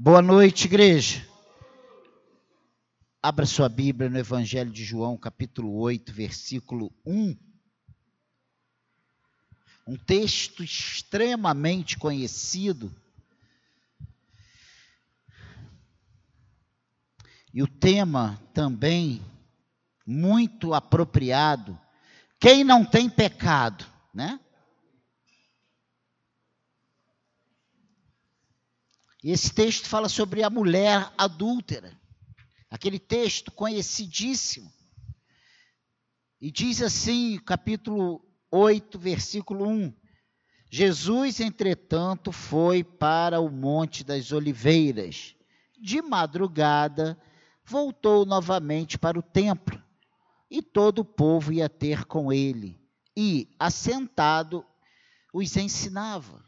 Boa noite, igreja. Abra sua Bíblia no Evangelho de João, capítulo 8, versículo 1. Um texto extremamente conhecido. E o tema também muito apropriado. Quem não tem pecado, né? E esse texto fala sobre a mulher adúltera. Aquele texto conhecidíssimo. E diz assim, capítulo 8, versículo 1. Jesus, entretanto, foi para o Monte das Oliveiras. De madrugada, voltou novamente para o templo, e todo o povo ia ter com ele. E, assentado, os ensinava.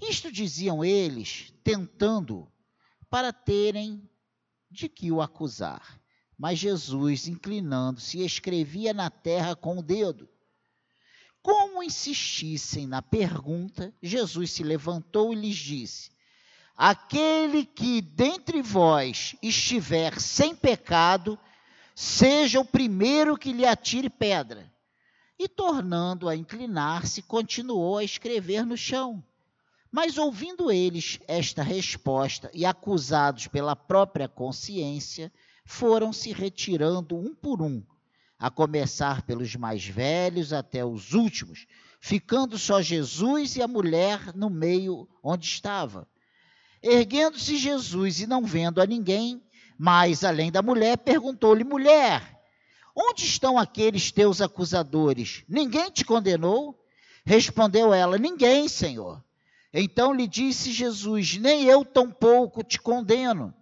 Isto diziam eles, tentando, para terem de que o acusar. Mas Jesus, inclinando-se, escrevia na terra com o dedo. Como insistissem na pergunta, Jesus se levantou e lhes disse: Aquele que dentre vós estiver sem pecado, seja o primeiro que lhe atire pedra. E tornando a inclinar-se, continuou a escrever no chão. Mas ouvindo eles esta resposta e acusados pela própria consciência, foram se retirando um por um, a começar pelos mais velhos até os últimos, ficando só Jesus e a mulher no meio onde estava. Erguendo-se Jesus e não vendo a ninguém, mais além da mulher, perguntou-lhe: Mulher, onde estão aqueles teus acusadores? Ninguém te condenou? Respondeu ela: Ninguém, Senhor. Então lhe disse Jesus: Nem eu tampouco te condeno.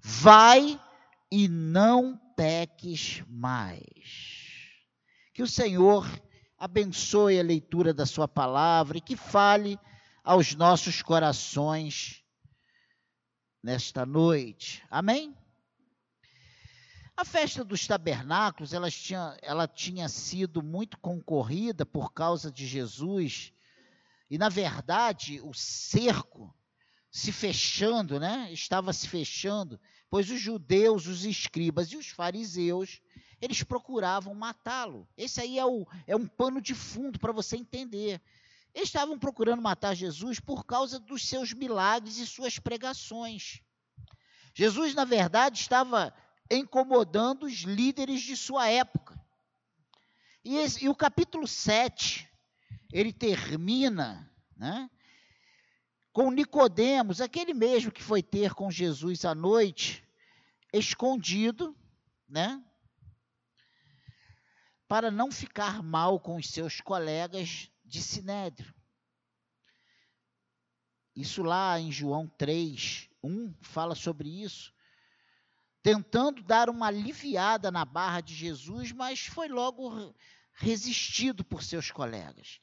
Vai e não peques mais. Que o Senhor abençoe a leitura da Sua palavra e que fale aos nossos corações nesta noite. Amém? A festa dos tabernáculos, ela tinha, ela tinha sido muito concorrida por causa de Jesus e na verdade, o cerco se fechando, né? Estava se fechando, pois os judeus, os escribas e os fariseus, eles procuravam matá-lo. Esse aí é, o, é um pano de fundo para você entender. Eles estavam procurando matar Jesus por causa dos seus milagres e suas pregações. Jesus, na verdade, estava incomodando os líderes de sua época. E, esse, e o capítulo 7 ele termina, né? Com Nicodemos, aquele mesmo que foi ter com Jesus à noite, escondido, né? Para não ficar mal com os seus colegas de Sinédrio. Isso lá em João 3, 1 fala sobre isso. Tentando dar uma aliviada na barra de Jesus, mas foi logo resistido por seus colegas.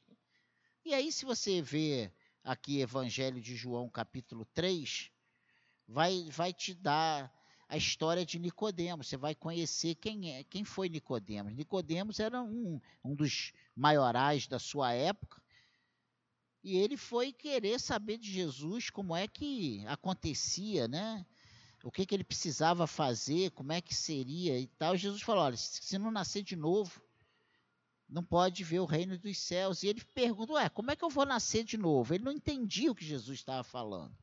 E aí, se você vê aqui Evangelho de João, capítulo 3, vai, vai te dar a história de Nicodemos. Você vai conhecer quem é, quem foi Nicodemos. Nicodemos era um, um dos maiorais da sua época. E ele foi querer saber de Jesus como é que acontecia, né? O que, que ele precisava fazer, como é que seria e tal. Jesus falou: olha, se não nascer de novo, não pode ver o reino dos céus. E ele pergunta: Ué, como é que eu vou nascer de novo? Ele não entendia o que Jesus estava falando.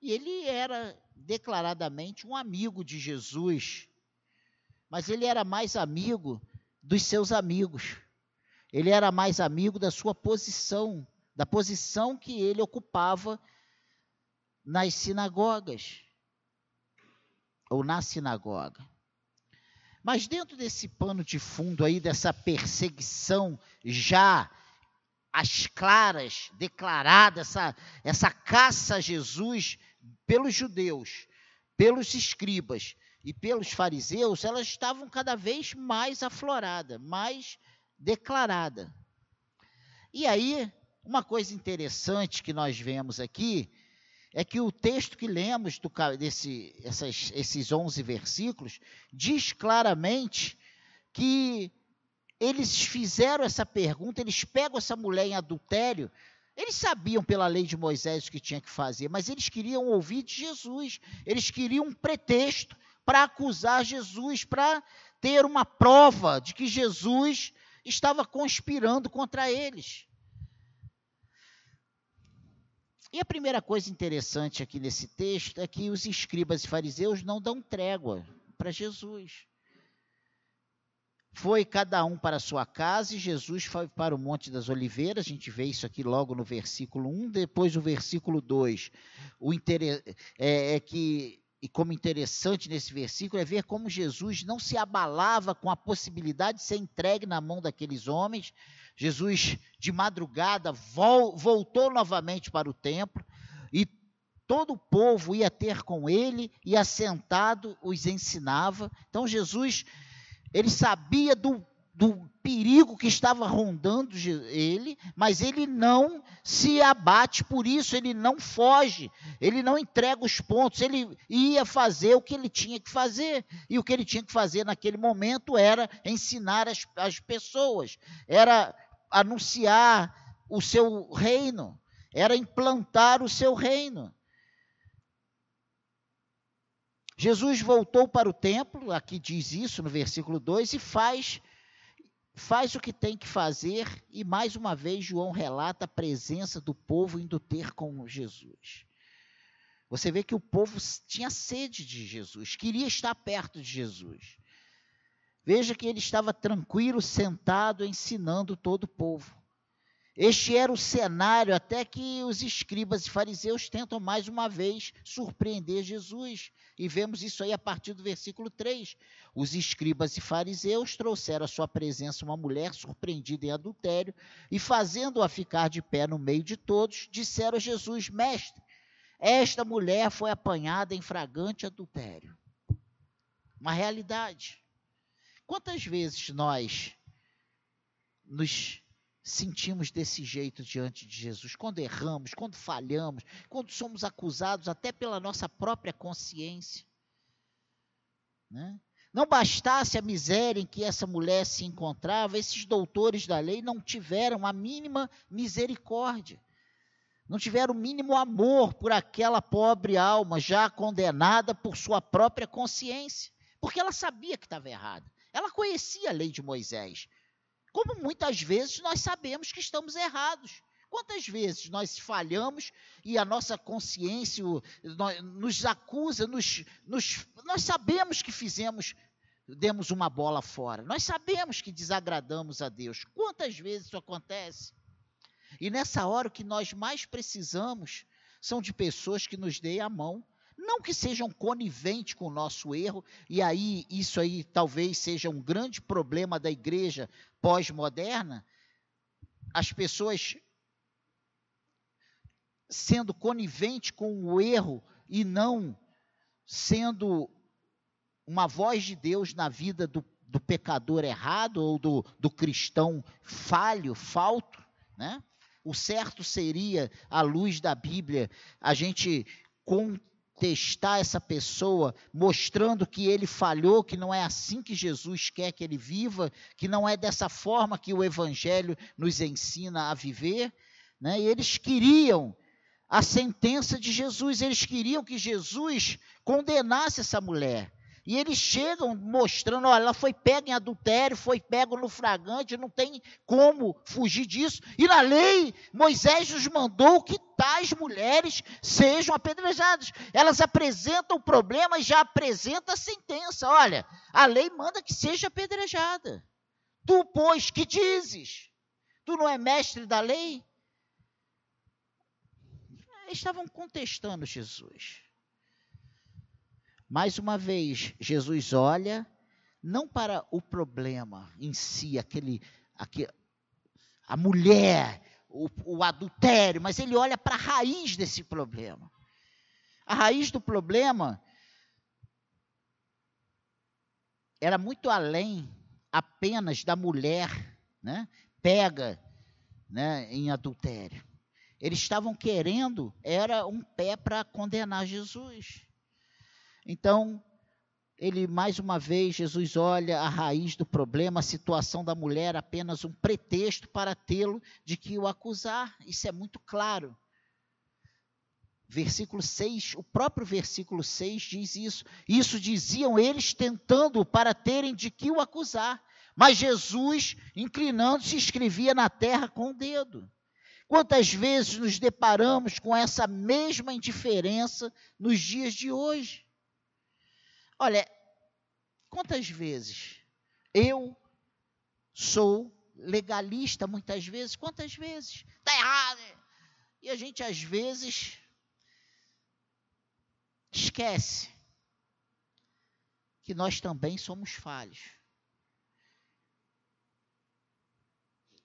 E ele era declaradamente um amigo de Jesus, mas ele era mais amigo dos seus amigos. Ele era mais amigo da sua posição, da posição que ele ocupava nas sinagogas ou na sinagoga. Mas dentro desse pano de fundo aí, dessa perseguição já às claras, declarada, essa, essa caça a Jesus pelos judeus, pelos escribas e pelos fariseus, elas estavam cada vez mais aflorada, mais declarada. E aí, uma coisa interessante que nós vemos aqui é que o texto que lemos do, desse, essas, esses 11 versículos diz claramente que eles fizeram essa pergunta, eles pegam essa mulher em adultério, eles sabiam pela lei de Moisés o que tinha que fazer, mas eles queriam ouvir de Jesus, eles queriam um pretexto para acusar Jesus, para ter uma prova de que Jesus estava conspirando contra eles. E a primeira coisa interessante aqui nesse texto é que os escribas e fariseus não dão trégua para Jesus. Foi cada um para a sua casa e Jesus foi para o Monte das Oliveiras. A gente vê isso aqui logo no versículo 1, depois o versículo 2. O inter... é, é que e como interessante nesse versículo é ver como Jesus não se abalava com a possibilidade de ser entregue na mão daqueles homens. Jesus, de madrugada, vol voltou novamente para o templo e todo o povo ia ter com ele e assentado os ensinava. Então Jesus, ele sabia do do perigo que estava rondando ele, mas ele não se abate por isso, ele não foge, ele não entrega os pontos, ele ia fazer o que ele tinha que fazer. E o que ele tinha que fazer naquele momento era ensinar as, as pessoas, era anunciar o seu reino, era implantar o seu reino. Jesus voltou para o templo, aqui diz isso no versículo 2, e faz faz o que tem que fazer, e mais uma vez João relata a presença do povo indo ter com Jesus. Você vê que o povo tinha sede de Jesus, queria estar perto de Jesus. Veja que ele estava tranquilo, sentado, ensinando todo o povo. Este era o cenário até que os escribas e fariseus tentam mais uma vez surpreender Jesus. E vemos isso aí a partir do versículo 3. Os escribas e fariseus trouxeram à sua presença uma mulher surpreendida em adultério e, fazendo-a ficar de pé no meio de todos, disseram a Jesus: Mestre, esta mulher foi apanhada em fragante adultério. Uma realidade. Quantas vezes nós nos sentimos desse jeito diante de Jesus, quando erramos, quando falhamos, quando somos acusados até pela nossa própria consciência. Né? Não bastasse a miséria em que essa mulher se encontrava, esses doutores da lei não tiveram a mínima misericórdia, não tiveram o mínimo amor por aquela pobre alma já condenada por sua própria consciência, porque ela sabia que estava errada. Ela conhecia a lei de Moisés, como muitas vezes nós sabemos que estamos errados. Quantas vezes nós falhamos e a nossa consciência nos acusa, nos, nos, nós sabemos que fizemos, demos uma bola fora, nós sabemos que desagradamos a Deus. Quantas vezes isso acontece? E nessa hora o que nós mais precisamos são de pessoas que nos deem a mão não que sejam coniventes com o nosso erro, e aí isso aí talvez seja um grande problema da igreja pós-moderna, as pessoas sendo coniventes com o erro e não sendo uma voz de Deus na vida do, do pecador errado ou do, do cristão falho, falto, né? O certo seria, à luz da Bíblia, a gente testar essa pessoa, mostrando que ele falhou, que não é assim que Jesus quer que ele viva, que não é dessa forma que o Evangelho nos ensina a viver. Né? E eles queriam a sentença de Jesus, eles queriam que Jesus condenasse essa mulher. E eles chegam mostrando, olha, ela foi pega em adultério, foi pega no fragante, não tem como fugir disso. E na lei, Moisés nos mandou que tais mulheres sejam apedrejadas. Elas apresentam o problema e já apresenta a sentença. Olha, a lei manda que seja apedrejada. Tu, pois, que dizes? Tu não é mestre da lei? Eles estavam contestando Jesus. Mais uma vez, Jesus olha não para o problema em si, aquele, aquele a mulher, o, o adultério, mas ele olha para a raiz desse problema. A raiz do problema era muito além apenas da mulher, né? Pega, né, em adultério. Eles estavam querendo, era um pé para condenar Jesus. Então, ele mais uma vez, Jesus olha a raiz do problema, a situação da mulher apenas um pretexto para tê-lo de que o acusar. Isso é muito claro. Versículo 6, o próprio versículo 6 diz isso. Isso diziam eles tentando para terem de que o acusar. Mas Jesus, inclinando-se, escrevia na terra com o dedo. Quantas vezes nos deparamos com essa mesma indiferença nos dias de hoje? Olha, quantas vezes eu sou legalista muitas vezes, quantas vezes? Está errado. E a gente às vezes esquece que nós também somos falhos.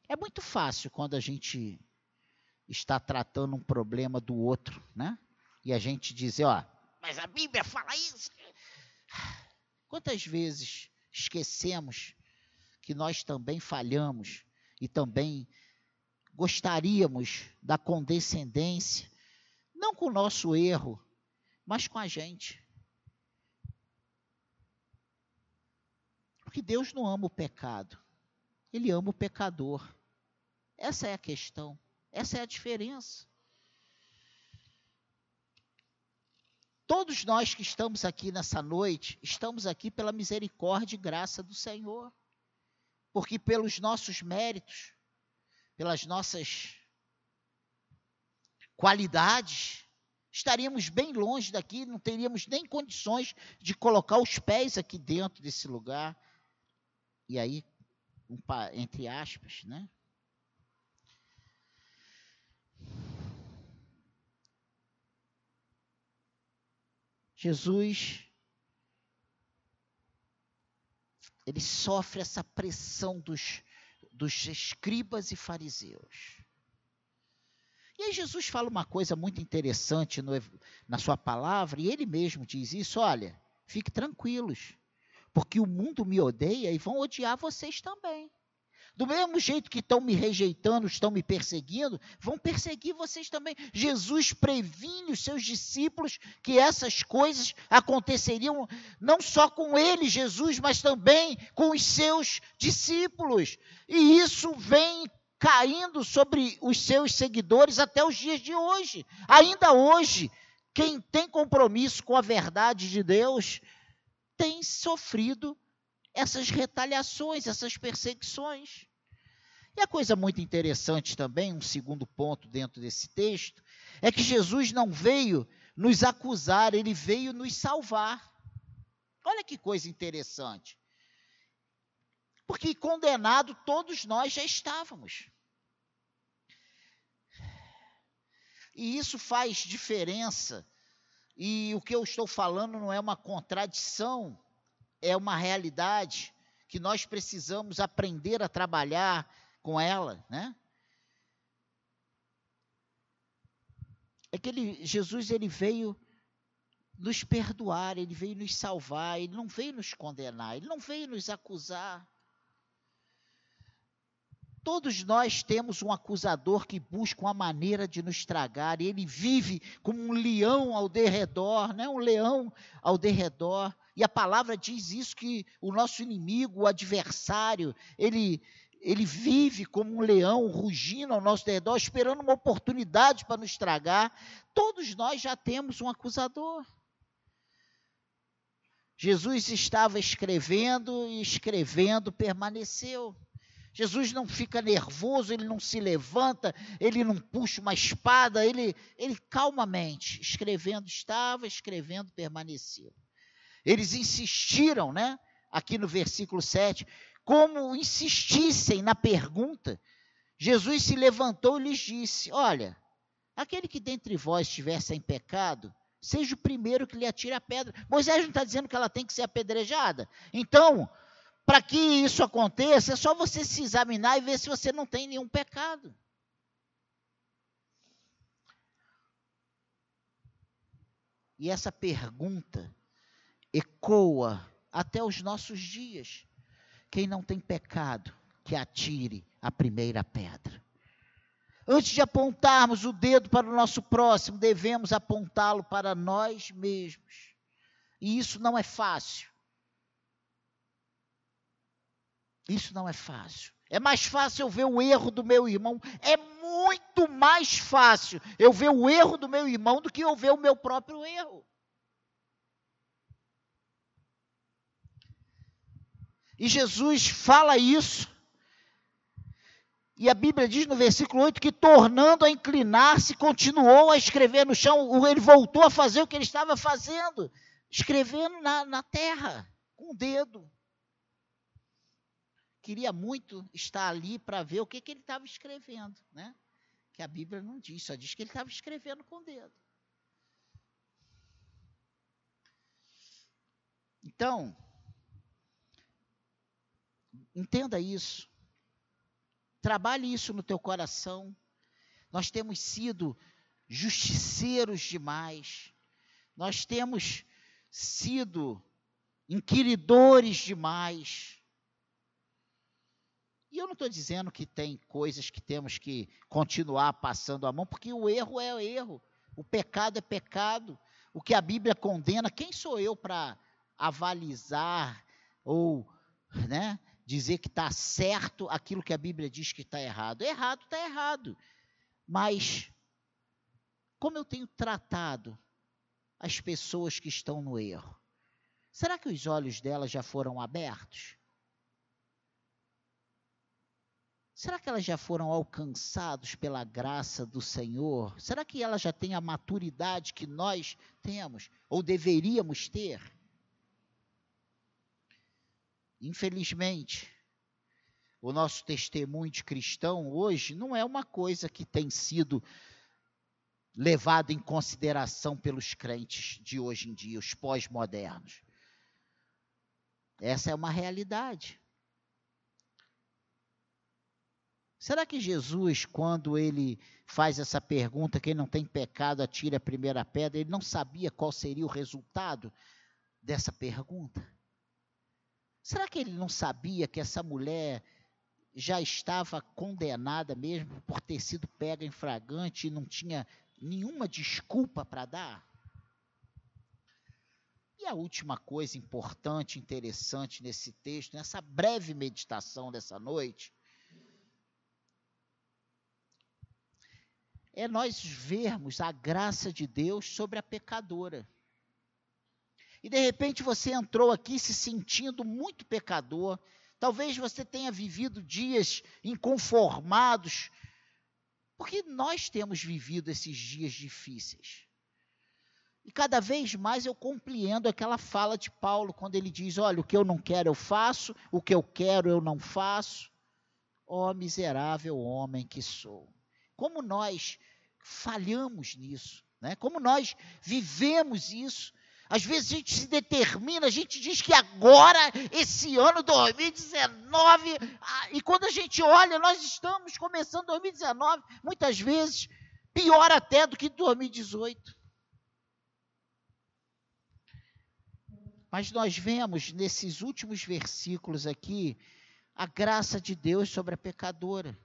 É muito fácil quando a gente está tratando um problema do outro, né? E a gente dizer, ó, mas a Bíblia fala isso. Quantas vezes esquecemos que nós também falhamos e também gostaríamos da condescendência, não com o nosso erro, mas com a gente. Porque Deus não ama o pecado, Ele ama o pecador. Essa é a questão. Essa é a diferença. Todos nós que estamos aqui nessa noite, estamos aqui pela misericórdia e graça do Senhor. Porque pelos nossos méritos, pelas nossas qualidades, estaríamos bem longe daqui, não teríamos nem condições de colocar os pés aqui dentro desse lugar. E aí, entre aspas, né? Jesus ele sofre essa pressão dos, dos escribas e fariseus. E aí Jesus fala uma coisa muito interessante no, na sua palavra, e ele mesmo diz isso: olha, fique tranquilos, porque o mundo me odeia e vão odiar vocês também. Do mesmo jeito que estão me rejeitando, estão me perseguindo, vão perseguir vocês também. Jesus previne os seus discípulos que essas coisas aconteceriam não só com ele, Jesus, mas também com os seus discípulos. E isso vem caindo sobre os seus seguidores até os dias de hoje. Ainda hoje, quem tem compromisso com a verdade de Deus tem sofrido essas retaliações, essas perseguições. E a coisa muito interessante também, um segundo ponto dentro desse texto, é que Jesus não veio nos acusar, ele veio nos salvar. Olha que coisa interessante. Porque condenado todos nós já estávamos. E isso faz diferença. E o que eu estou falando não é uma contradição, é uma realidade que nós precisamos aprender a trabalhar com ela, né? É que ele, Jesus ele veio nos perdoar, ele veio nos salvar, ele não veio nos condenar, ele não veio nos acusar. Todos nós temos um acusador que busca uma maneira de nos tragar, e ele vive como um leão ao derredor, né? um leão ao derredor. E a palavra diz isso: que o nosso inimigo, o adversário, ele, ele vive como um leão rugindo ao nosso redor, esperando uma oportunidade para nos estragar. Todos nós já temos um acusador. Jesus estava escrevendo e escrevendo permaneceu. Jesus não fica nervoso, ele não se levanta, ele não puxa uma espada, ele, ele calmamente, escrevendo estava, escrevendo permaneceu. Eles insistiram, né? Aqui no versículo 7, como insistissem na pergunta, Jesus se levantou e lhes disse: Olha, aquele que dentre vós estiver sem pecado, seja o primeiro que lhe atire a pedra. Moisés não está dizendo que ela tem que ser apedrejada. Então, para que isso aconteça, é só você se examinar e ver se você não tem nenhum pecado. E essa pergunta ecoa até os nossos dias. Quem não tem pecado, que atire a primeira pedra. Antes de apontarmos o dedo para o nosso próximo, devemos apontá-lo para nós mesmos. E isso não é fácil. Isso não é fácil. É mais fácil eu ver o erro do meu irmão. É muito mais fácil eu ver o erro do meu irmão do que eu ver o meu próprio erro. E Jesus fala isso e a Bíblia diz no versículo 8 que, tornando a inclinar-se, continuou a escrever no chão. Ele voltou a fazer o que ele estava fazendo, escrevendo na, na terra, com o dedo. Queria muito estar ali para ver o que, que ele estava escrevendo, né? Que a Bíblia não diz, só diz que ele estava escrevendo com o dedo. Então, entenda isso. Trabalhe isso no teu coração. Nós temos sido justiceiros demais. Nós temos sido inquiridores demais. E eu não estou dizendo que tem coisas que temos que continuar passando a mão, porque o erro é erro, o pecado é pecado. O que a Bíblia condena, quem sou eu para avalizar ou né, dizer que está certo aquilo que a Bíblia diz que está errado. Errado está errado. Mas, como eu tenho tratado as pessoas que estão no erro? Será que os olhos delas já foram abertos? Será que elas já foram alcançados pela graça do Senhor? Será que elas já têm a maturidade que nós temos ou deveríamos ter? Infelizmente, o nosso testemunho de cristão hoje não é uma coisa que tem sido levado em consideração pelos crentes de hoje em dia, os pós-modernos. Essa é uma realidade. Será que Jesus, quando ele faz essa pergunta, quem não tem pecado atire a primeira pedra, ele não sabia qual seria o resultado dessa pergunta? Será que ele não sabia que essa mulher já estava condenada mesmo por ter sido pega em fragante e não tinha nenhuma desculpa para dar? E a última coisa importante, interessante nesse texto, nessa breve meditação dessa noite, é nós vermos a graça de Deus sobre a pecadora. E de repente você entrou aqui se sentindo muito pecador. Talvez você tenha vivido dias inconformados, porque nós temos vivido esses dias difíceis. E cada vez mais eu compreendo aquela fala de Paulo, quando ele diz: Olha, o que eu não quero eu faço, o que eu quero eu não faço. Ó oh, miserável homem que sou. Como nós falhamos nisso, né? como nós vivemos isso. Às vezes a gente se determina, a gente diz que agora, esse ano 2019, ah, e quando a gente olha, nós estamos começando 2019, muitas vezes pior até do que 2018. Mas nós vemos nesses últimos versículos aqui a graça de Deus sobre a pecadora.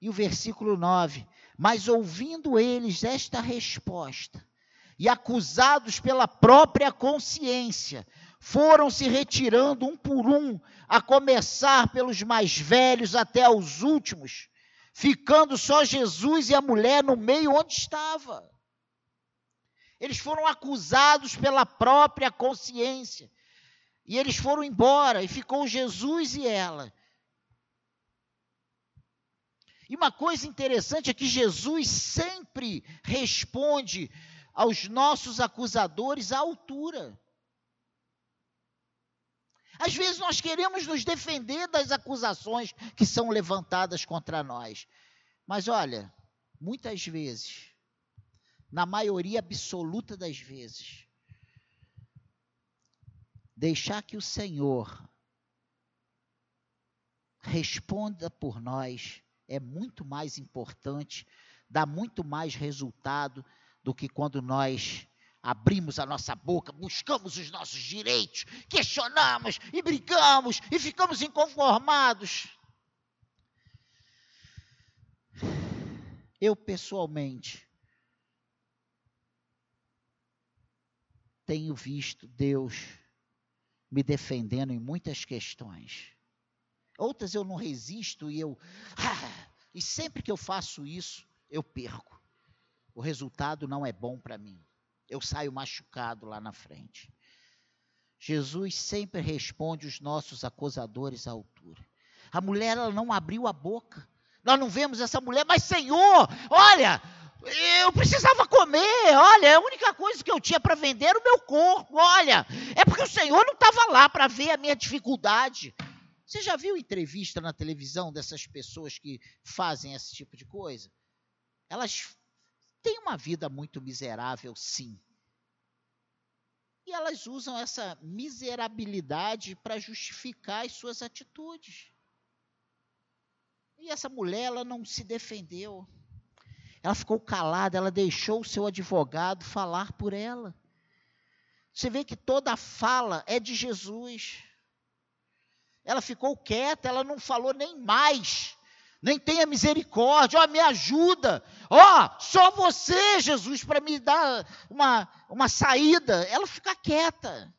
E o versículo 9: Mas ouvindo eles esta resposta, e acusados pela própria consciência, foram se retirando um por um, a começar pelos mais velhos até os últimos, ficando só Jesus e a mulher no meio onde estava. Eles foram acusados pela própria consciência. E eles foram embora e ficou Jesus e ela. E uma coisa interessante é que Jesus sempre responde aos nossos acusadores à altura. Às vezes nós queremos nos defender das acusações que são levantadas contra nós. Mas olha, muitas vezes, na maioria absoluta das vezes, deixar que o Senhor responda por nós é muito mais importante, dá muito mais resultado do que quando nós abrimos a nossa boca, buscamos os nossos direitos, questionamos e brigamos e ficamos inconformados. Eu, pessoalmente, tenho visto Deus me defendendo em muitas questões. Outras eu não resisto e eu. Ah, e sempre que eu faço isso, eu perco. O resultado não é bom para mim. Eu saio machucado lá na frente. Jesus sempre responde os nossos acusadores à altura. A mulher ela não abriu a boca. Nós não vemos essa mulher, mas Senhor, olha, eu precisava comer, olha, a única coisa que eu tinha para vender era o meu corpo, olha, é porque o Senhor não estava lá para ver a minha dificuldade. Você já viu entrevista na televisão dessas pessoas que fazem esse tipo de coisa? Elas têm uma vida muito miserável, sim. E elas usam essa miserabilidade para justificar as suas atitudes. E essa mulher, ela não se defendeu. Ela ficou calada, ela deixou o seu advogado falar por ela. Você vê que toda a fala é de Jesus. Ela ficou quieta, ela não falou nem mais. Nem tenha misericórdia, ó, me ajuda. Ó, só você, Jesus, para me dar uma, uma saída. Ela fica quieta.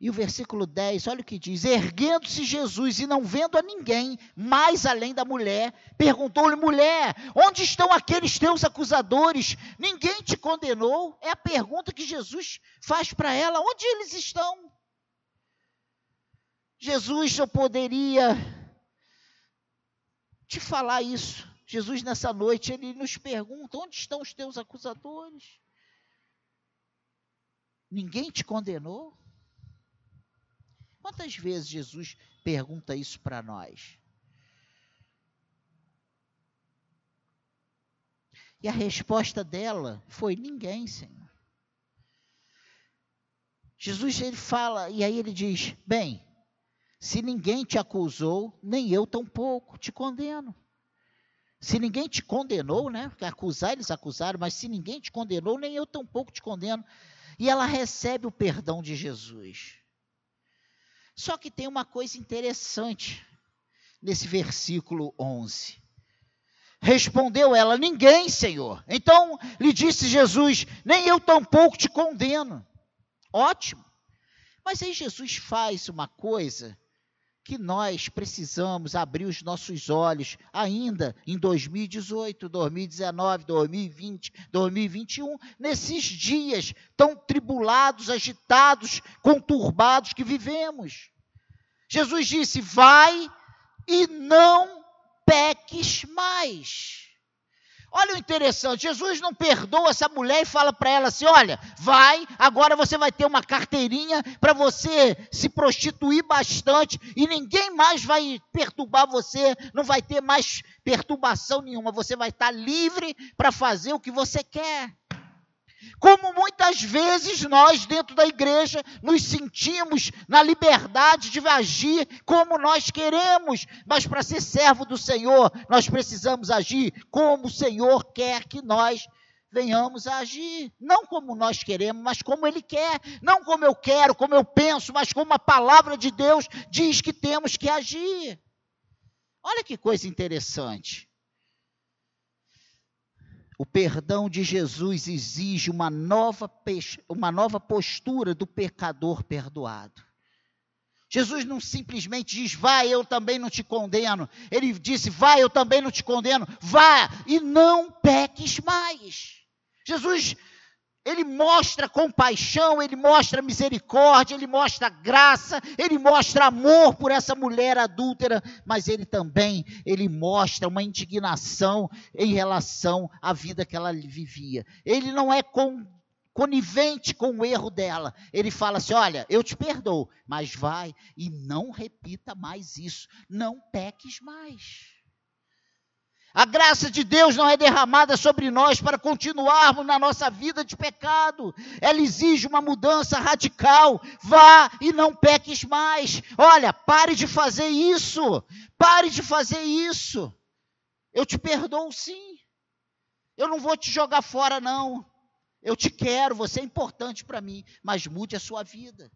E o versículo 10, olha o que diz: Erguendo-se Jesus e não vendo a ninguém, mais além da mulher, perguntou-lhe: Mulher, onde estão aqueles teus acusadores? Ninguém te condenou? É a pergunta que Jesus faz para ela: Onde eles estão? Jesus só poderia te falar isso. Jesus, nessa noite, ele nos pergunta: Onde estão os teus acusadores? Ninguém te condenou? Quantas vezes Jesus pergunta isso para nós? E a resposta dela foi: ninguém, Senhor. Jesus ele fala, e aí ele diz: bem, se ninguém te acusou, nem eu tampouco te condeno. Se ninguém te condenou, né? Porque acusar eles acusaram, mas se ninguém te condenou, nem eu tampouco te condeno. E ela recebe o perdão de Jesus. Só que tem uma coisa interessante nesse versículo 11. Respondeu ela: Ninguém, Senhor. Então lhe disse Jesus: Nem eu tampouco te condeno. Ótimo. Mas aí Jesus faz uma coisa que nós precisamos abrir os nossos olhos ainda em 2018, 2019, 2020, 2021, nesses dias tão tribulados, agitados, conturbados que vivemos. Jesus disse: Vai e não peques mais. Olha o interessante, Jesus não perdoa essa mulher e fala para ela assim: olha, vai, agora você vai ter uma carteirinha para você se prostituir bastante e ninguém mais vai perturbar você, não vai ter mais perturbação nenhuma, você vai estar livre para fazer o que você quer. Como muitas vezes nós, dentro da igreja, nos sentimos na liberdade de agir como nós queremos, mas para ser servo do Senhor, nós precisamos agir como o Senhor quer que nós venhamos a agir. Não como nós queremos, mas como Ele quer. Não como eu quero, como eu penso, mas como a palavra de Deus diz que temos que agir. Olha que coisa interessante. O perdão de Jesus exige uma nova, uma nova postura do pecador perdoado. Jesus não simplesmente diz, vai, eu também não te condeno. Ele disse, vai, eu também não te condeno. Vá e não peques mais. Jesus ele mostra compaixão, ele mostra misericórdia, ele mostra graça, ele mostra amor por essa mulher adúltera, mas ele também, ele mostra uma indignação em relação à vida que ela vivia. Ele não é conivente com o erro dela. Ele fala assim: "Olha, eu te perdoo, mas vai e não repita mais isso. Não peques mais." A graça de Deus não é derramada sobre nós para continuarmos na nossa vida de pecado. Ela exige uma mudança radical. Vá e não peques mais. Olha, pare de fazer isso. Pare de fazer isso. Eu te perdoo sim. Eu não vou te jogar fora, não. Eu te quero, você é importante para mim, mas mude a sua vida.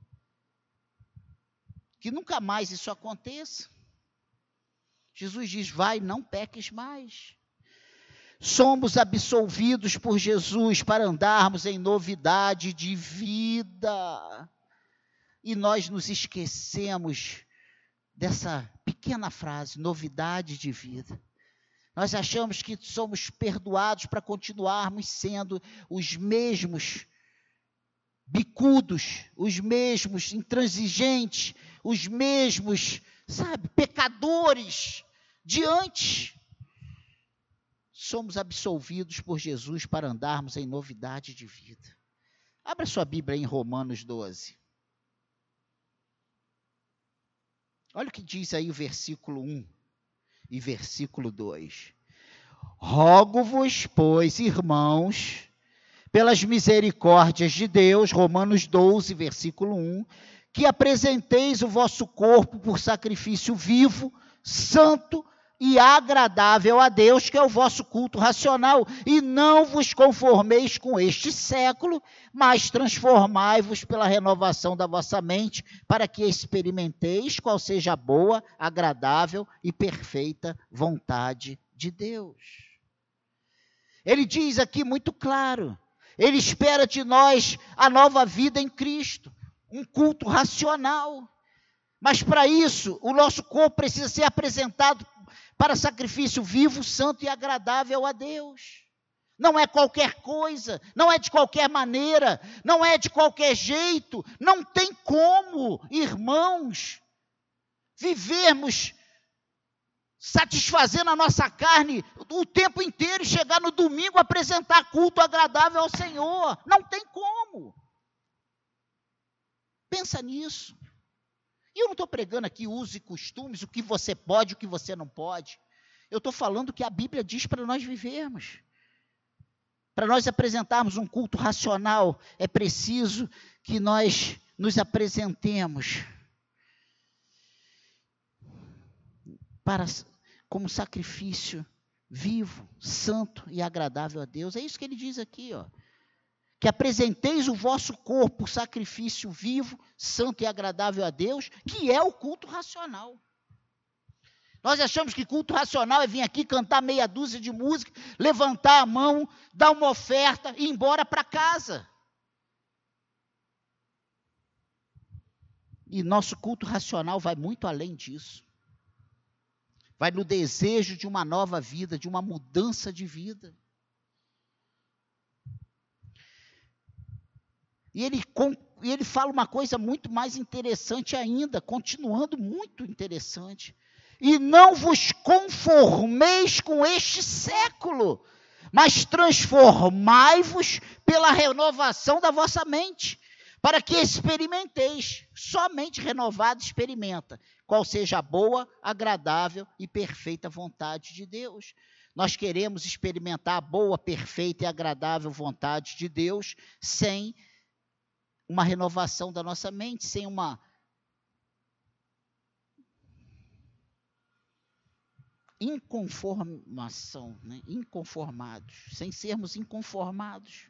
Que nunca mais isso aconteça. Jesus diz: vai, não peques mais. Somos absolvidos por Jesus para andarmos em novidade de vida. E nós nos esquecemos dessa pequena frase, novidade de vida. Nós achamos que somos perdoados para continuarmos sendo os mesmos bicudos, os mesmos intransigentes, os mesmos, sabe, pecadores de antes. Somos absolvidos por Jesus para andarmos em novidade de vida. Abra sua Bíblia em Romanos 12. Olha o que diz aí o versículo 1 e versículo 2. Rogo-vos, pois, irmãos, pelas misericórdias de Deus, Romanos 12, versículo 1, que apresenteis o vosso corpo por sacrifício vivo, santo e agradável a Deus, que é o vosso culto racional, e não vos conformeis com este século, mas transformai-vos pela renovação da vossa mente, para que experimenteis qual seja a boa, agradável e perfeita vontade de Deus. Ele diz aqui muito claro: ele espera de nós a nova vida em Cristo, um culto racional. Mas para isso, o nosso corpo precisa ser apresentado para sacrifício vivo, santo e agradável a Deus. Não é qualquer coisa, não é de qualquer maneira, não é de qualquer jeito, não tem como, irmãos, vivermos satisfazendo a nossa carne o tempo inteiro e chegar no domingo apresentar culto agradável ao Senhor. Não tem como. Pensa nisso. E eu não estou pregando aqui usos e costumes, o que você pode, o que você não pode. Eu estou falando o que a Bíblia diz para nós vivermos. Para nós apresentarmos um culto racional, é preciso que nós nos apresentemos para como sacrifício vivo, santo e agradável a Deus. É isso que ele diz aqui, ó que apresenteis o vosso corpo sacrifício vivo, santo e agradável a Deus, que é o culto racional. Nós achamos que culto racional é vir aqui cantar meia dúzia de música, levantar a mão, dar uma oferta e ir embora para casa. E nosso culto racional vai muito além disso. Vai no desejo de uma nova vida, de uma mudança de vida. E ele, e ele fala uma coisa muito mais interessante ainda, continuando muito interessante. E não vos conformeis com este século, mas transformai-vos pela renovação da vossa mente, para que experimenteis. Somente renovado experimenta qual seja a boa, agradável e perfeita vontade de Deus. Nós queremos experimentar a boa, perfeita e agradável vontade de Deus sem uma renovação da nossa mente, sem uma inconformação, né? inconformados, sem sermos inconformados.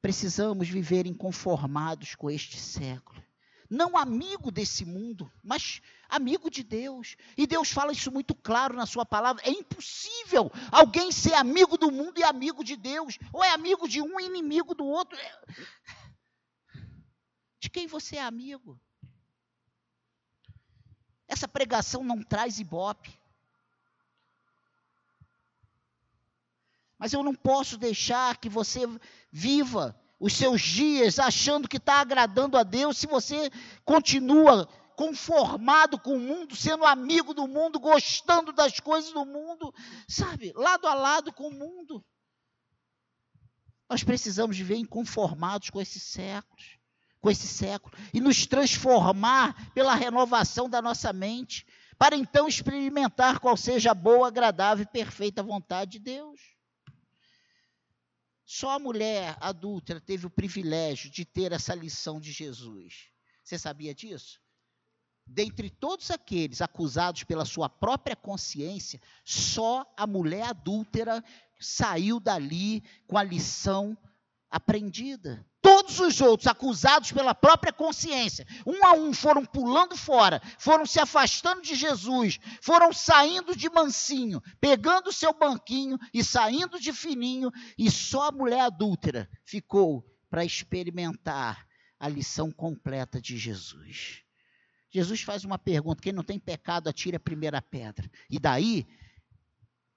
Precisamos viver inconformados com este século não amigo desse mundo, mas amigo de Deus. E Deus fala isso muito claro na sua palavra. É impossível alguém ser amigo do mundo e amigo de Deus, ou é amigo de um e inimigo do outro. De quem você é amigo? Essa pregação não traz ibope. Mas eu não posso deixar que você viva os seus dias achando que está agradando a Deus, se você continua conformado com o mundo, sendo amigo do mundo, gostando das coisas do mundo, sabe, lado a lado com o mundo. Nós precisamos viver inconformados com esses séculos, com esse século, e nos transformar pela renovação da nossa mente, para então experimentar qual seja a boa, agradável e perfeita vontade de Deus. Só a mulher adúltera teve o privilégio de ter essa lição de Jesus. Você sabia disso? dentre todos aqueles acusados pela sua própria consciência, só a mulher adúltera saiu dali com a lição aprendida. Todos os outros, acusados pela própria consciência, um a um foram pulando fora, foram se afastando de Jesus, foram saindo de mansinho, pegando seu banquinho e saindo de fininho, e só a mulher adúltera ficou para experimentar a lição completa de Jesus. Jesus faz uma pergunta: quem não tem pecado, atire a primeira pedra. E daí,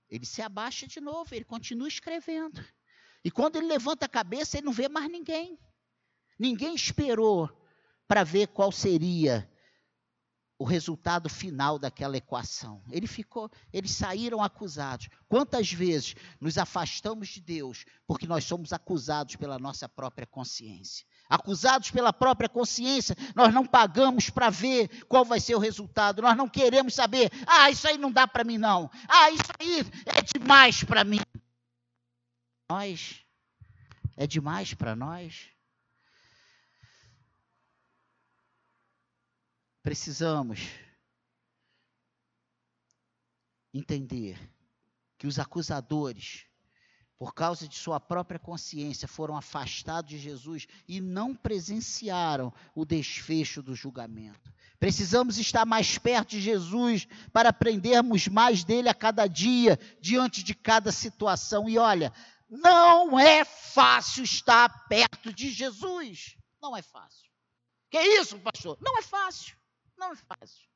ele se abaixa de novo, ele continua escrevendo. E quando ele levanta a cabeça, ele não vê mais ninguém. Ninguém esperou para ver qual seria o resultado final daquela equação. Ele ficou, eles saíram acusados. Quantas vezes nos afastamos de Deus porque nós somos acusados pela nossa própria consciência? Acusados pela própria consciência, nós não pagamos para ver qual vai ser o resultado. Nós não queremos saber, ah, isso aí não dá para mim não. Ah, isso aí é demais para mim nós, é demais para nós. Precisamos entender que os acusadores, por causa de sua própria consciência, foram afastados de Jesus e não presenciaram o desfecho do julgamento. Precisamos estar mais perto de Jesus para aprendermos mais dele a cada dia, diante de cada situação. E olha, não é fácil estar perto de Jesus. Não é fácil. Que isso, pastor? Não é fácil. Não é fácil.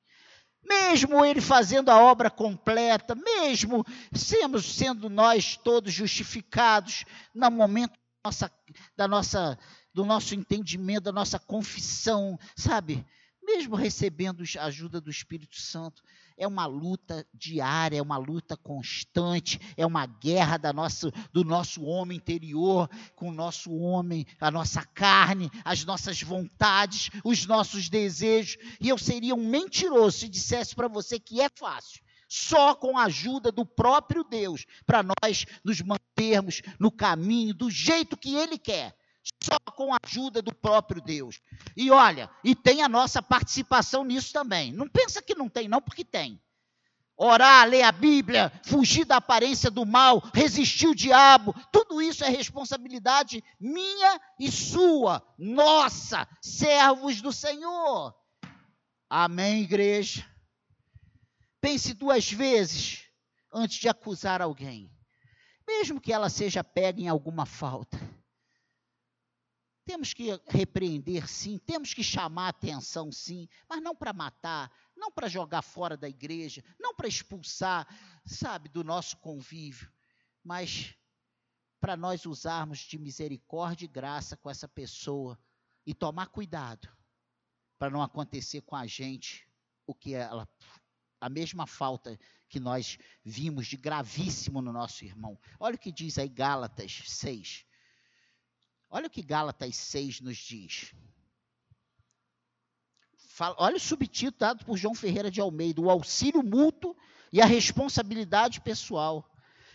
Mesmo ele fazendo a obra completa, mesmo sendo, sendo nós todos justificados no momento da nossa, da nossa, do nosso entendimento, da nossa confissão, sabe? Mesmo recebendo a ajuda do Espírito Santo, é uma luta diária, é uma luta constante, é uma guerra da nossa, do nosso homem interior com o nosso homem, a nossa carne, as nossas vontades, os nossos desejos. E eu seria um mentiroso se dissesse para você que é fácil. Só com a ajuda do próprio Deus, para nós nos mantermos no caminho do jeito que Ele quer só com a ajuda do próprio Deus. E olha, e tem a nossa participação nisso também. Não pensa que não tem, não, porque tem. Orar, ler a Bíblia, fugir da aparência do mal, resistir o diabo, tudo isso é responsabilidade minha e sua, nossa, servos do Senhor. Amém, igreja? Pense duas vezes antes de acusar alguém, mesmo que ela seja pega em alguma falta. Temos que repreender, sim, temos que chamar atenção, sim, mas não para matar, não para jogar fora da igreja, não para expulsar, sabe, do nosso convívio, mas para nós usarmos de misericórdia e graça com essa pessoa e tomar cuidado para não acontecer com a gente o que ela a mesma falta que nós vimos de gravíssimo no nosso irmão. Olha o que diz aí Gálatas 6. Olha o que Gálatas 6 nos diz. Fala, olha o subtítulo dado por João Ferreira de Almeida: o auxílio mútuo e a responsabilidade pessoal.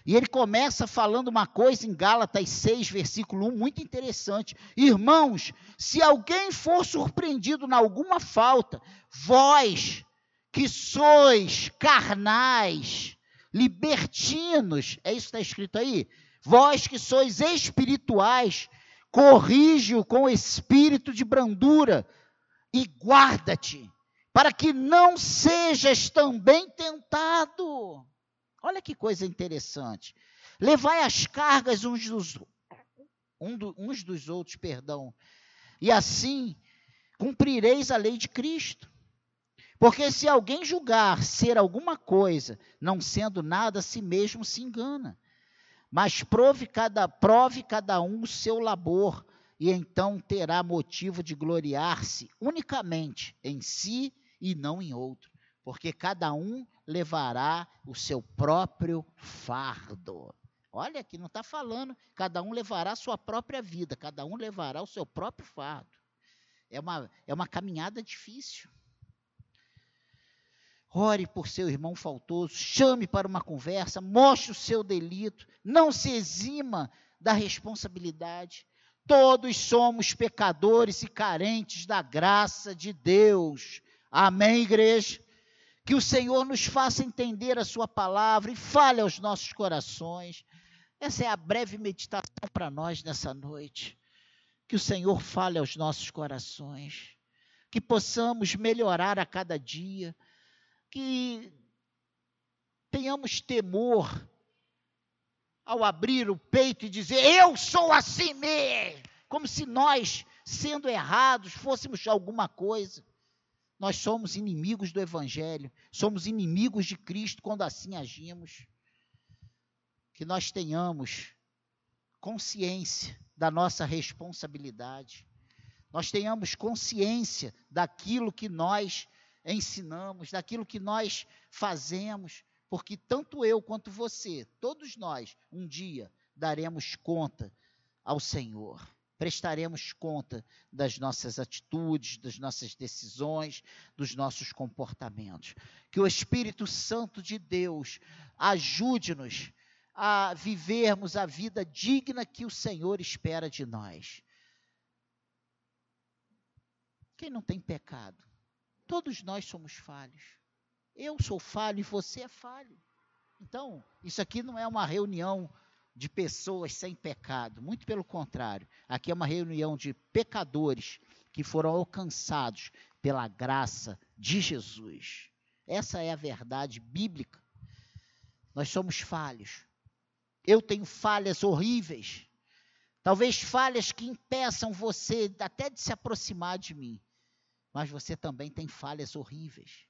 E ele começa falando uma coisa em Gálatas 6, versículo 1, muito interessante. Irmãos, se alguém for surpreendido em alguma falta, vós que sois carnais, libertinos, é isso que está escrito aí? Vós que sois espirituais, corrige-o com espírito de brandura e guarda-te, para que não sejas também tentado. Olha que coisa interessante. Levai as cargas uns dos, um do, uns dos outros, perdão, e assim cumprireis a lei de Cristo. Porque se alguém julgar ser alguma coisa, não sendo nada, a si mesmo se engana. Mas prove cada, prove cada um o seu labor, e então terá motivo de gloriar-se unicamente em si e não em outro, porque cada um levará o seu próprio fardo. Olha aqui, não está falando, cada um levará a sua própria vida, cada um levará o seu próprio fardo. É uma, é uma caminhada difícil. Ore por seu irmão faltoso, chame para uma conversa, mostre o seu delito, não se exima da responsabilidade. Todos somos pecadores e carentes da graça de Deus. Amém, igreja? Que o Senhor nos faça entender a Sua palavra e fale aos nossos corações. Essa é a breve meditação para nós nessa noite. Que o Senhor fale aos nossos corações. Que possamos melhorar a cada dia. Que tenhamos temor ao abrir o peito e dizer: Eu sou assim mesmo. Como se nós, sendo errados, fôssemos alguma coisa. Nós somos inimigos do Evangelho, somos inimigos de Cristo quando assim agimos. Que nós tenhamos consciência da nossa responsabilidade, nós tenhamos consciência daquilo que nós ensinamos, daquilo que nós fazemos, porque tanto eu quanto você, todos nós, um dia daremos conta ao Senhor prestaremos conta das nossas atitudes, das nossas decisões, dos nossos comportamentos. Que o Espírito Santo de Deus ajude-nos a vivermos a vida digna que o Senhor espera de nós. Quem não tem pecado? Todos nós somos falhos. Eu sou falho e você é falho. Então, isso aqui não é uma reunião de pessoas sem pecado. Muito pelo contrário. Aqui é uma reunião de pecadores que foram alcançados pela graça de Jesus. Essa é a verdade bíblica. Nós somos falhos. Eu tenho falhas horríveis. Talvez falhas que impeçam você até de se aproximar de mim. Mas você também tem falhas horríveis.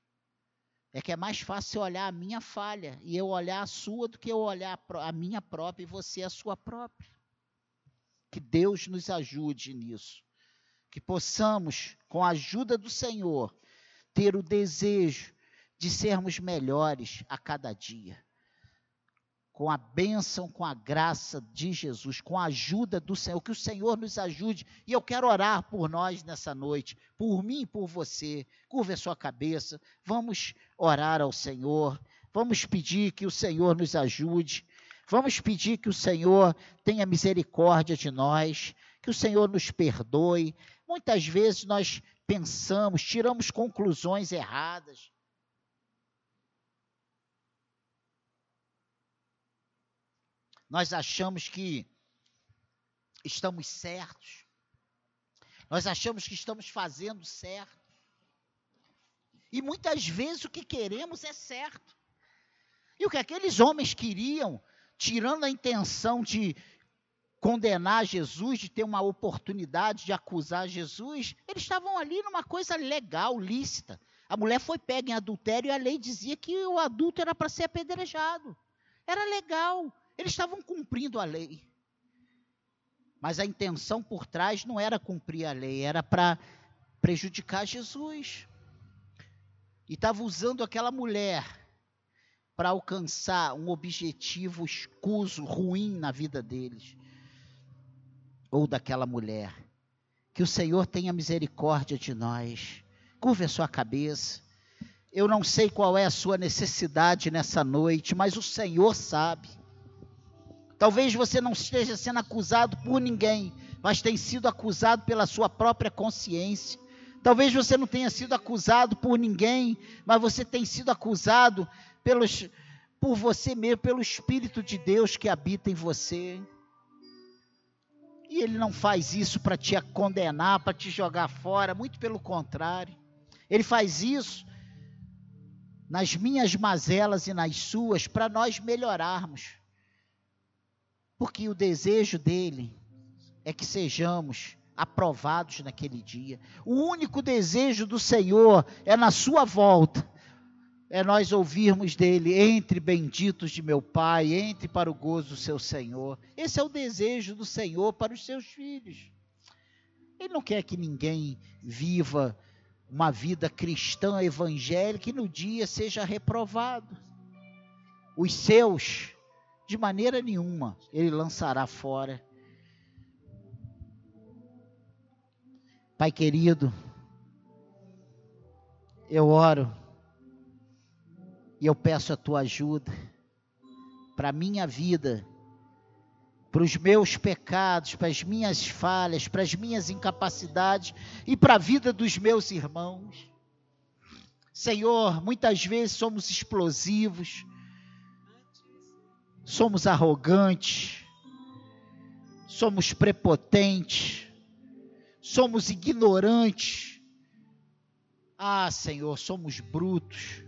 É que é mais fácil olhar a minha falha e eu olhar a sua do que eu olhar a minha própria e você a sua própria. Que Deus nos ajude nisso. Que possamos, com a ajuda do Senhor, ter o desejo de sermos melhores a cada dia com a bênção, com a graça de Jesus, com a ajuda do Senhor, que o Senhor nos ajude. E eu quero orar por nós nessa noite, por mim e por você. Curva a sua cabeça, vamos orar ao Senhor, vamos pedir que o Senhor nos ajude, vamos pedir que o Senhor tenha misericórdia de nós, que o Senhor nos perdoe. Muitas vezes nós pensamos, tiramos conclusões erradas nós achamos que estamos certos, nós achamos que estamos fazendo certo. E muitas vezes o que queremos é certo. E o que aqueles homens queriam, tirando a intenção de condenar Jesus, de ter uma oportunidade de acusar Jesus, eles estavam ali numa coisa legal, lícita. A mulher foi pega em adultério e a lei dizia que o adulto era para ser apedrejado. Era legal. Eles estavam cumprindo a lei. Mas a intenção por trás não era cumprir a lei, era para prejudicar Jesus. E estava usando aquela mulher para alcançar um objetivo escuso, ruim na vida deles. Ou daquela mulher. Que o Senhor tenha misericórdia de nós. Curva a sua cabeça. Eu não sei qual é a sua necessidade nessa noite, mas o Senhor sabe. Talvez você não esteja sendo acusado por ninguém, mas tem sido acusado pela sua própria consciência. Talvez você não tenha sido acusado por ninguém, mas você tem sido acusado pelos, por você mesmo, pelo Espírito de Deus que habita em você. E ele não faz isso para te condenar, para te jogar fora, muito pelo contrário. Ele faz isso nas minhas mazelas e nas suas para nós melhorarmos. Porque o desejo dele é que sejamos aprovados naquele dia. O único desejo do Senhor é na sua volta, é nós ouvirmos dele: entre benditos de meu Pai, entre para o gozo do seu Senhor. Esse é o desejo do Senhor para os seus filhos. Ele não quer que ninguém viva uma vida cristã evangélica e no dia seja reprovado. Os seus de maneira nenhuma ele lançará fora. Pai querido, eu oro e eu peço a tua ajuda para a minha vida, para os meus pecados, para as minhas falhas, para as minhas incapacidades e para a vida dos meus irmãos. Senhor, muitas vezes somos explosivos, somos arrogantes, somos prepotentes, somos ignorantes. Ah, Senhor, somos brutos.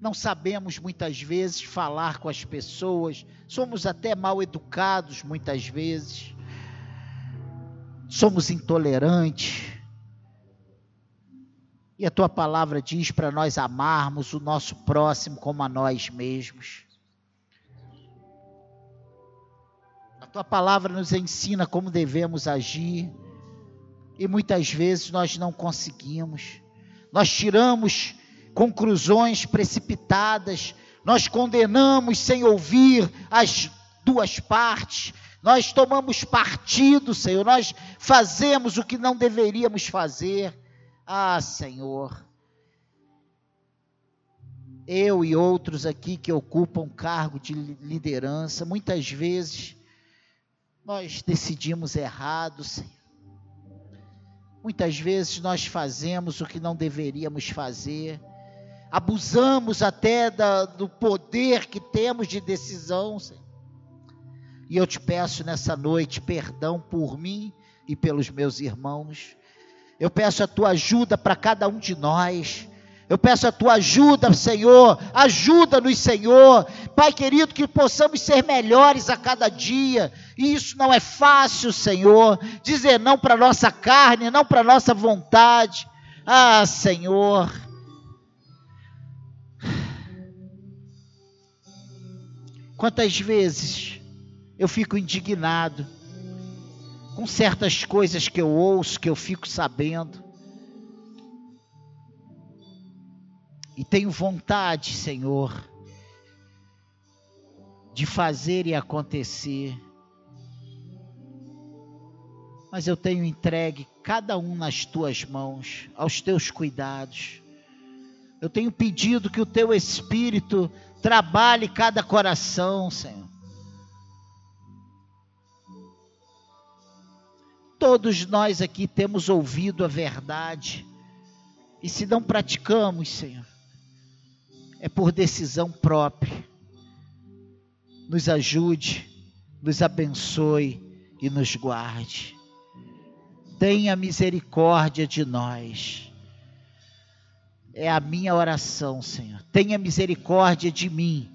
Não sabemos muitas vezes falar com as pessoas, somos até mal educados muitas vezes, somos intolerantes. E a tua palavra diz para nós amarmos o nosso próximo como a nós mesmos. Tua palavra nos ensina como devemos agir. E muitas vezes nós não conseguimos. Nós tiramos conclusões precipitadas, nós condenamos sem ouvir as duas partes, nós tomamos partido, Senhor, nós fazemos o que não deveríamos fazer. Ah, Senhor, eu e outros aqui que ocupam cargo de liderança, muitas vezes nós decidimos errado, Senhor. Muitas vezes nós fazemos o que não deveríamos fazer, abusamos até da, do poder que temos de decisão, Senhor. E eu te peço nessa noite perdão por mim e pelos meus irmãos. Eu peço a tua ajuda para cada um de nós. Eu peço a tua ajuda, Senhor. Ajuda-nos, Senhor. Pai querido, que possamos ser melhores a cada dia. E isso não é fácil, Senhor. Dizer não para nossa carne, não para nossa vontade. Ah, Senhor. Quantas vezes eu fico indignado com certas coisas que eu ouço, que eu fico sabendo. E tenho vontade, Senhor, de fazer e acontecer. Mas eu tenho entregue cada um nas tuas mãos, aos teus cuidados. Eu tenho pedido que o teu Espírito trabalhe cada coração, Senhor. Todos nós aqui temos ouvido a verdade, e se não praticamos, Senhor, é por decisão própria. Nos ajude, nos abençoe e nos guarde. Tenha misericórdia de nós. É a minha oração, Senhor. Tenha misericórdia de mim.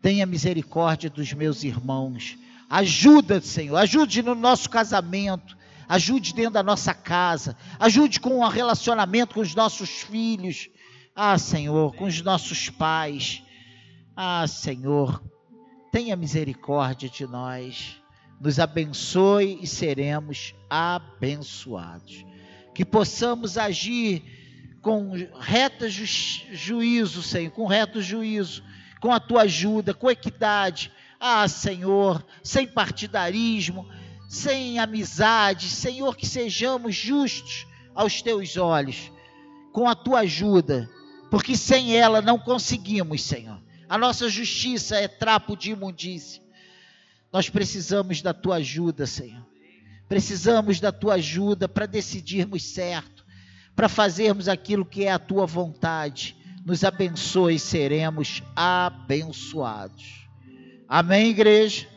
Tenha misericórdia dos meus irmãos. Ajuda, Senhor. Ajude no nosso casamento. Ajude dentro da nossa casa. Ajude com o relacionamento com os nossos filhos ah, Senhor, com os nossos pais. Ah, Senhor, tenha misericórdia de nós. Nos abençoe e seremos abençoados. Que possamos agir com reto ju juízo, Senhor, com reto juízo, com a tua ajuda, com equidade. Ah, Senhor, sem partidarismo, sem amizade, Senhor, que sejamos justos aos teus olhos, com a tua ajuda porque sem ela não conseguimos, Senhor. A nossa justiça é trapo de imundícia. Nós precisamos da tua ajuda, Senhor. Precisamos da tua ajuda para decidirmos certo, para fazermos aquilo que é a tua vontade. Nos abençoe e seremos abençoados. Amém, igreja?